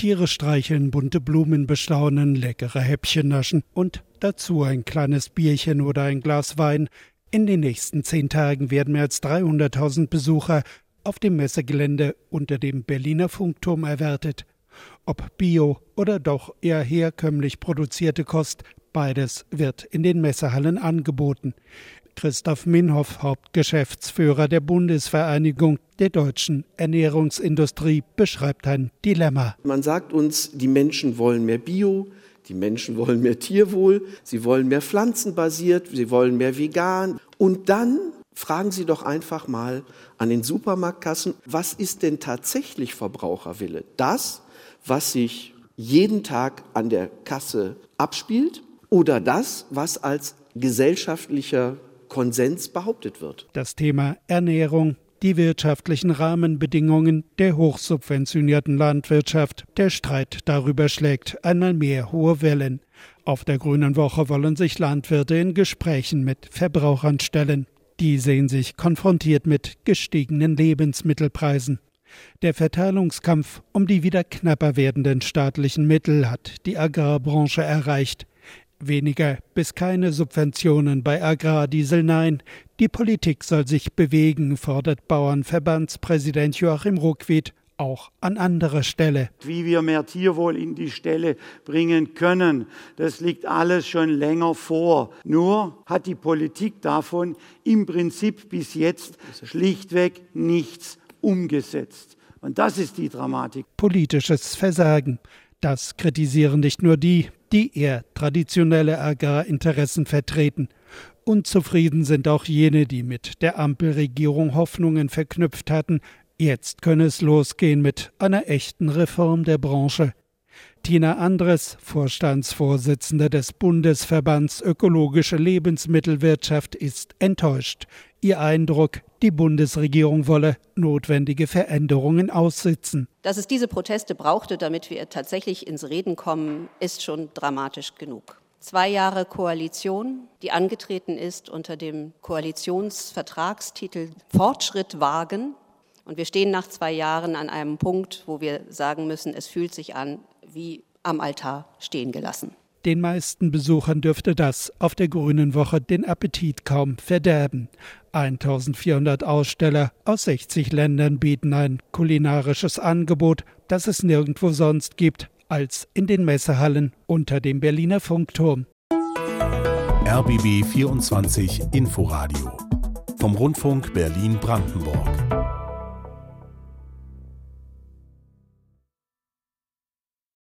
Tiere streicheln, bunte Blumen bestaunen, leckere Häppchen naschen und dazu ein kleines Bierchen oder ein Glas Wein. In den nächsten zehn Tagen werden mehr als 300.000 Besucher auf dem Messegelände unter dem Berliner Funkturm erwartet. Ob Bio oder doch eher herkömmlich produzierte Kost, beides wird in den Messehallen angeboten. Christoph Minhoff, Hauptgeschäftsführer der Bundesvereinigung der deutschen Ernährungsindustrie, beschreibt ein Dilemma. Man sagt uns, die Menschen wollen mehr Bio, die Menschen wollen mehr Tierwohl, sie wollen mehr pflanzenbasiert, sie wollen mehr vegan. Und dann fragen Sie doch einfach mal an den Supermarktkassen, was ist denn tatsächlich Verbraucherwille? Das, was sich jeden Tag an der Kasse abspielt oder das, was als gesellschaftlicher Konsens behauptet wird. Das Thema Ernährung, die wirtschaftlichen Rahmenbedingungen der hochsubventionierten Landwirtschaft, der Streit darüber schlägt einmal mehr hohe Wellen. Auf der Grünen Woche wollen sich Landwirte in Gesprächen mit Verbrauchern stellen. Die sehen sich konfrontiert mit gestiegenen Lebensmittelpreisen. Der Verteilungskampf um die wieder knapper werdenden staatlichen Mittel hat die Agrarbranche erreicht. Weniger bis keine Subventionen bei Agrardiesel, nein. Die Politik soll sich bewegen, fordert Bauernverbandspräsident Joachim Ruckwied auch an anderer Stelle. Wie wir mehr Tierwohl in die Stelle bringen können, das liegt alles schon länger vor. Nur hat die Politik davon im Prinzip bis jetzt schlichtweg nichts umgesetzt. Und das ist die Dramatik. Politisches Versagen. Das kritisieren nicht nur die, die eher traditionelle Agrarinteressen vertreten. Unzufrieden sind auch jene, die mit der Ampelregierung Hoffnungen verknüpft hatten, jetzt könne es losgehen mit einer echten Reform der Branche. Tina Andres, Vorstandsvorsitzende des Bundesverbands Ökologische Lebensmittelwirtschaft, ist enttäuscht. Ihr Eindruck, die Bundesregierung wolle notwendige Veränderungen aussitzen. Dass es diese Proteste brauchte, damit wir tatsächlich ins Reden kommen, ist schon dramatisch genug. Zwei Jahre Koalition, die angetreten ist unter dem Koalitionsvertragstitel Fortschritt wagen. Und wir stehen nach zwei Jahren an einem Punkt, wo wir sagen müssen, es fühlt sich an wie am Altar stehen gelassen. Den meisten Besuchern dürfte das auf der Grünen Woche den Appetit kaum verderben. 1400 Aussteller aus 60 Ländern bieten ein kulinarisches Angebot, das es nirgendwo sonst gibt als in den Messehallen unter dem Berliner Funkturm. RBB 24 Inforadio vom Rundfunk Berlin-Brandenburg.